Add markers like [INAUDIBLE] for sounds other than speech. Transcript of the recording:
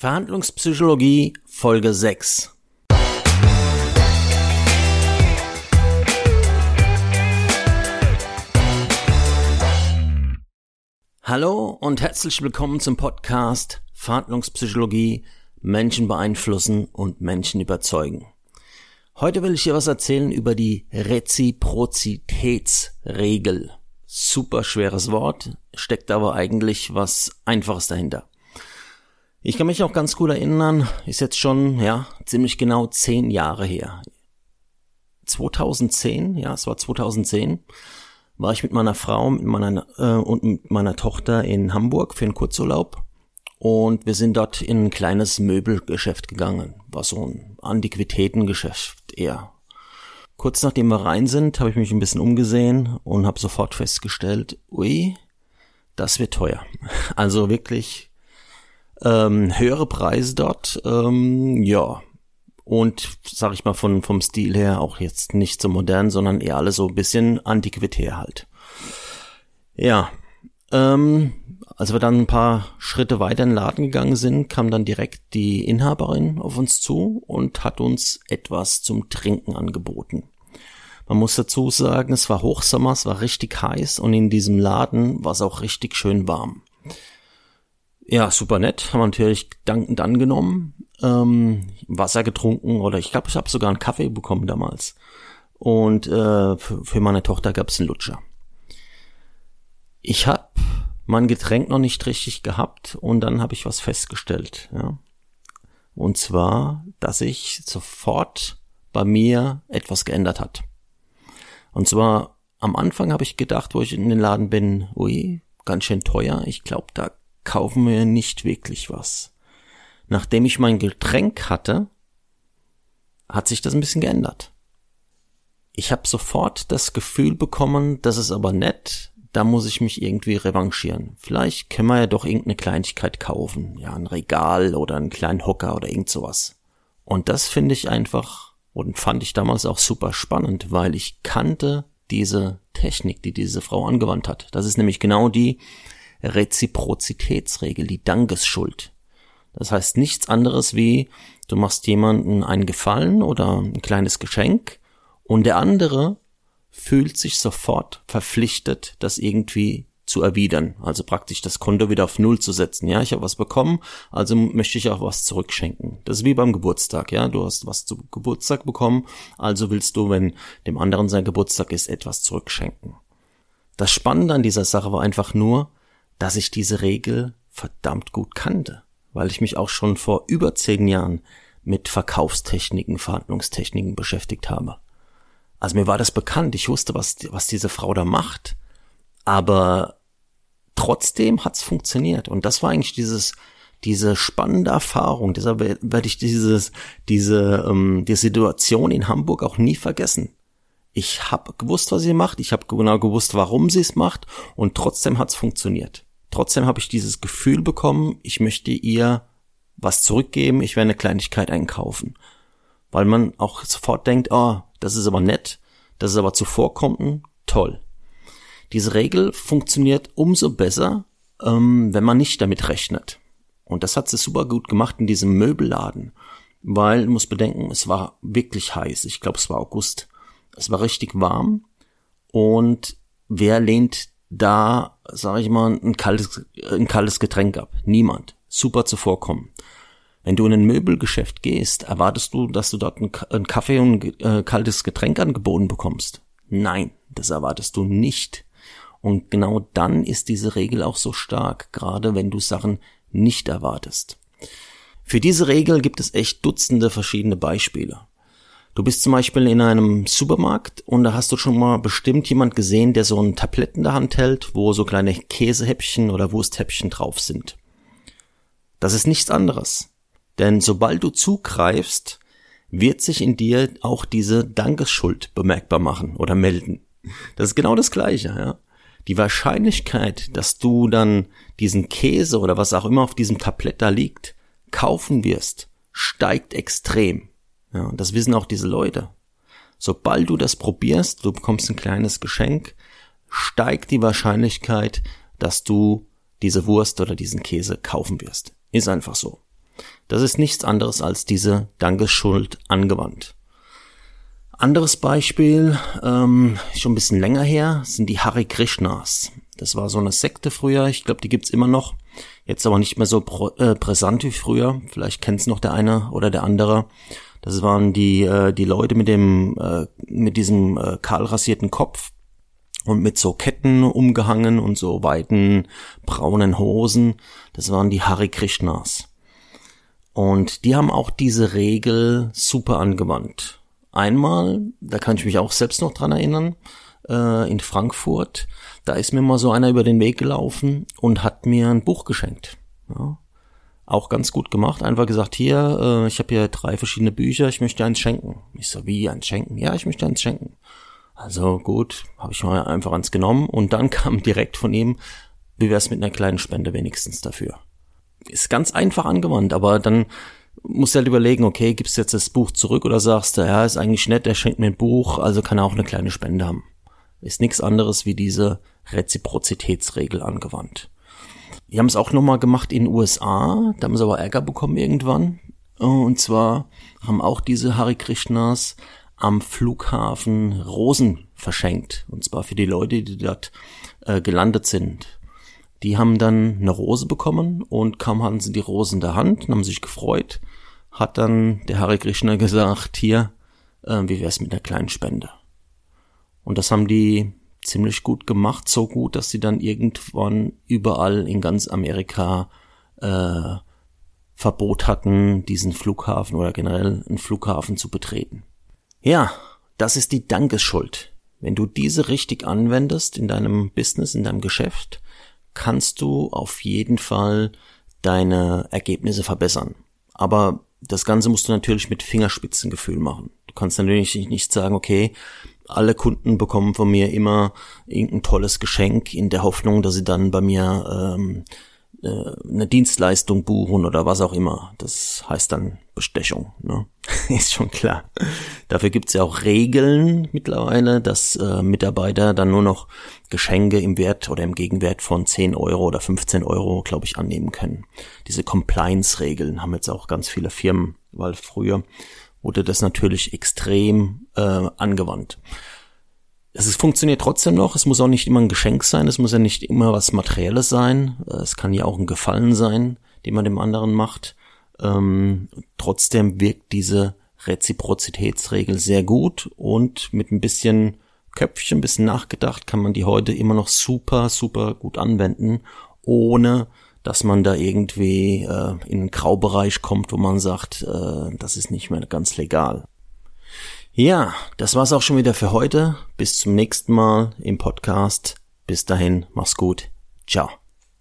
Verhandlungspsychologie Folge 6 Hallo und herzlich willkommen zum Podcast Verhandlungspsychologie Menschen beeinflussen und Menschen überzeugen. Heute will ich dir was erzählen über die Reziprozitätsregel. Super schweres Wort, steckt aber eigentlich was Einfaches dahinter. Ich kann mich auch ganz gut erinnern, ist jetzt schon, ja, ziemlich genau zehn Jahre her. 2010, ja, es war 2010, war ich mit meiner Frau mit meiner, äh, und mit meiner Tochter in Hamburg für einen Kurzurlaub. Und wir sind dort in ein kleines Möbelgeschäft gegangen. War so ein Antiquitätengeschäft eher. Kurz nachdem wir rein sind, habe ich mich ein bisschen umgesehen und habe sofort festgestellt, ui, das wird teuer. [LAUGHS] Also wirklich ähm, höhere Preise dort, ähm, ja. Und sag ich mal von vom Stil her auch jetzt nicht so modern, sondern eher alle so ein bisschen antiquitär halt. Ja, ähm, als wir dann ein paar Schritte weiter in den Laden gegangen sind, kam dann direkt die Inhaberin auf uns zu und hat uns etwas zum Trinken angeboten. Man muss dazu sagen, es war Hochsommer, es war richtig heiß und in diesem Laden war es auch richtig schön warm. Ja, super nett. Haben wir natürlich dankend angenommen. Ähm, Wasser getrunken oder ich glaube, ich habe sogar einen Kaffee bekommen damals. Und äh, für, für meine Tochter gab es einen Lutscher. Ich habe mein Getränk noch nicht richtig gehabt und dann habe ich was festgestellt. Ja. Und zwar, dass sich sofort bei mir etwas geändert hat. Und zwar am Anfang habe ich gedacht, wo ich in den Laden bin, ui, ganz schön teuer. Ich glaube, da kaufen wir nicht wirklich was. Nachdem ich mein Getränk hatte, hat sich das ein bisschen geändert. Ich habe sofort das Gefühl bekommen, das ist aber nett, da muss ich mich irgendwie revanchieren. Vielleicht können wir ja doch irgendeine Kleinigkeit kaufen, ja, ein Regal oder einen kleinen Hocker oder irgend sowas. Und das finde ich einfach und fand ich damals auch super spannend, weil ich kannte diese Technik, die diese Frau angewandt hat. Das ist nämlich genau die, Reziprozitätsregel, die Dankesschuld. Das heißt nichts anderes wie, du machst jemanden einen Gefallen oder ein kleines Geschenk und der andere fühlt sich sofort verpflichtet, das irgendwie zu erwidern, also praktisch das Konto wieder auf Null zu setzen. Ja, ich habe was bekommen, also möchte ich auch was zurückschenken. Das ist wie beim Geburtstag, ja, du hast was zu Geburtstag bekommen, also willst du, wenn dem anderen sein Geburtstag ist, etwas zurückschenken. Das Spannende an dieser Sache war einfach nur, dass ich diese Regel verdammt gut kannte, weil ich mich auch schon vor über zehn Jahren mit Verkaufstechniken, Verhandlungstechniken beschäftigt habe. Also mir war das bekannt, ich wusste, was, was diese Frau da macht, aber trotzdem hat's funktioniert und das war eigentlich dieses diese spannende Erfahrung, deshalb werde ich dieses diese ähm, die Situation in Hamburg auch nie vergessen. Ich habe gewusst, was sie macht, ich habe genau gewusst, warum sie es macht und trotzdem hat's funktioniert. Trotzdem habe ich dieses Gefühl bekommen, ich möchte ihr was zurückgeben, ich werde eine Kleinigkeit einkaufen. Weil man auch sofort denkt, oh, das ist aber nett, das ist aber zuvorkommend, toll. Diese Regel funktioniert umso besser, ähm, wenn man nicht damit rechnet. Und das hat sie super gut gemacht in diesem Möbelladen. Weil, muss bedenken, es war wirklich heiß. Ich glaube, es war August. Es war richtig warm. Und wer lehnt da, sage ich mal, ein kaltes, ein kaltes Getränk ab. Niemand. Super zuvorkommen. Wenn du in ein Möbelgeschäft gehst, erwartest du, dass du dort einen Kaffee und ein äh, kaltes Getränk angeboten bekommst? Nein, das erwartest du nicht. Und genau dann ist diese Regel auch so stark, gerade wenn du Sachen nicht erwartest. Für diese Regel gibt es echt Dutzende verschiedene Beispiele. Du bist zum Beispiel in einem Supermarkt und da hast du schon mal bestimmt jemand gesehen, der so ein Tablett in der Hand hält, wo so kleine Käsehäppchen oder Wursthäppchen drauf sind. Das ist nichts anderes. Denn sobald du zugreifst, wird sich in dir auch diese Dankesschuld bemerkbar machen oder melden. Das ist genau das Gleiche, ja. Die Wahrscheinlichkeit, dass du dann diesen Käse oder was auch immer auf diesem Tablett da liegt, kaufen wirst, steigt extrem. Ja, und das wissen auch diese Leute. Sobald du das probierst, du bekommst ein kleines Geschenk, steigt die Wahrscheinlichkeit, dass du diese Wurst oder diesen Käse kaufen wirst. Ist einfach so. Das ist nichts anderes als diese Dankesschuld angewandt. Anderes Beispiel, ähm, schon ein bisschen länger her, sind die Hare Krishnas. Das war so eine Sekte früher, ich glaube, die gibt's immer noch. Jetzt aber nicht mehr so prä äh, präsent wie früher. Vielleicht kennt's noch der eine oder der andere. Das waren die, äh, die Leute mit dem, äh, mit diesem äh, kahl rasierten Kopf und mit so Ketten umgehangen und so weiten braunen Hosen. Das waren die Hare Krishnas. Und die haben auch diese Regel super angewandt. Einmal, da kann ich mich auch selbst noch dran erinnern, äh, in Frankfurt, da ist mir mal so einer über den Weg gelaufen und hat mir ein Buch geschenkt. Ja, auch ganz gut gemacht. Einfach gesagt, hier, äh, ich habe hier drei verschiedene Bücher, ich möchte eins schenken. Ich so, wie, eins schenken? Ja, ich möchte eins schenken. Also gut, habe ich mal einfach eins genommen und dann [LAUGHS] kam direkt von ihm, wie wär's mit einer kleinen Spende wenigstens dafür? Ist ganz einfach angewandt, aber dann musst du halt überlegen, okay, gibst du jetzt das Buch zurück oder sagst du, ja, ist eigentlich nett, er schenkt mir ein Buch, also kann er auch eine kleine Spende haben. Ist nichts anderes wie diese Reziprozitätsregel angewandt. Die haben es auch nochmal gemacht in den USA, da haben sie aber Ärger bekommen irgendwann. Und zwar haben auch diese Hare Krishnas am Flughafen Rosen verschenkt. Und zwar für die Leute, die dort äh, gelandet sind. Die haben dann eine Rose bekommen und kaum hatten sie die Rose in der Hand und haben sich gefreut. Hat dann der Hare Krishna gesagt, hier, äh, wie wär's mit einer kleinen Spende? Und das haben die ziemlich gut gemacht, so gut, dass sie dann irgendwann überall in ganz Amerika äh, Verbot hatten, diesen Flughafen oder generell einen Flughafen zu betreten. Ja, das ist die Dankesschuld. Wenn du diese richtig anwendest in deinem Business, in deinem Geschäft, kannst du auf jeden Fall deine Ergebnisse verbessern. Aber das Ganze musst du natürlich mit Fingerspitzengefühl machen. Du kannst natürlich nicht sagen, okay, alle Kunden bekommen von mir immer irgendein tolles Geschenk in der Hoffnung, dass sie dann bei mir ähm, äh, eine Dienstleistung buchen oder was auch immer. Das heißt dann Bestechung, ne? [LAUGHS] ist schon klar. Dafür gibt's ja auch Regeln mittlerweile, dass äh, Mitarbeiter dann nur noch Geschenke im Wert oder im Gegenwert von 10 Euro oder 15 Euro, glaube ich, annehmen können. Diese Compliance-Regeln haben jetzt auch ganz viele Firmen, weil früher wurde das natürlich extrem äh, angewandt es funktioniert trotzdem noch. Es muss auch nicht immer ein Geschenk sein. Es muss ja nicht immer was Materielles sein. Es kann ja auch ein Gefallen sein, den man dem anderen macht. Ähm, trotzdem wirkt diese Reziprozitätsregel sehr gut und mit ein bisschen Köpfchen, ein bisschen nachgedacht, kann man die heute immer noch super, super gut anwenden, ohne dass man da irgendwie äh, in einen Graubereich kommt, wo man sagt, äh, das ist nicht mehr ganz legal. Ja, das war's auch schon wieder für heute. Bis zum nächsten Mal im Podcast. Bis dahin, mach's gut. Ciao.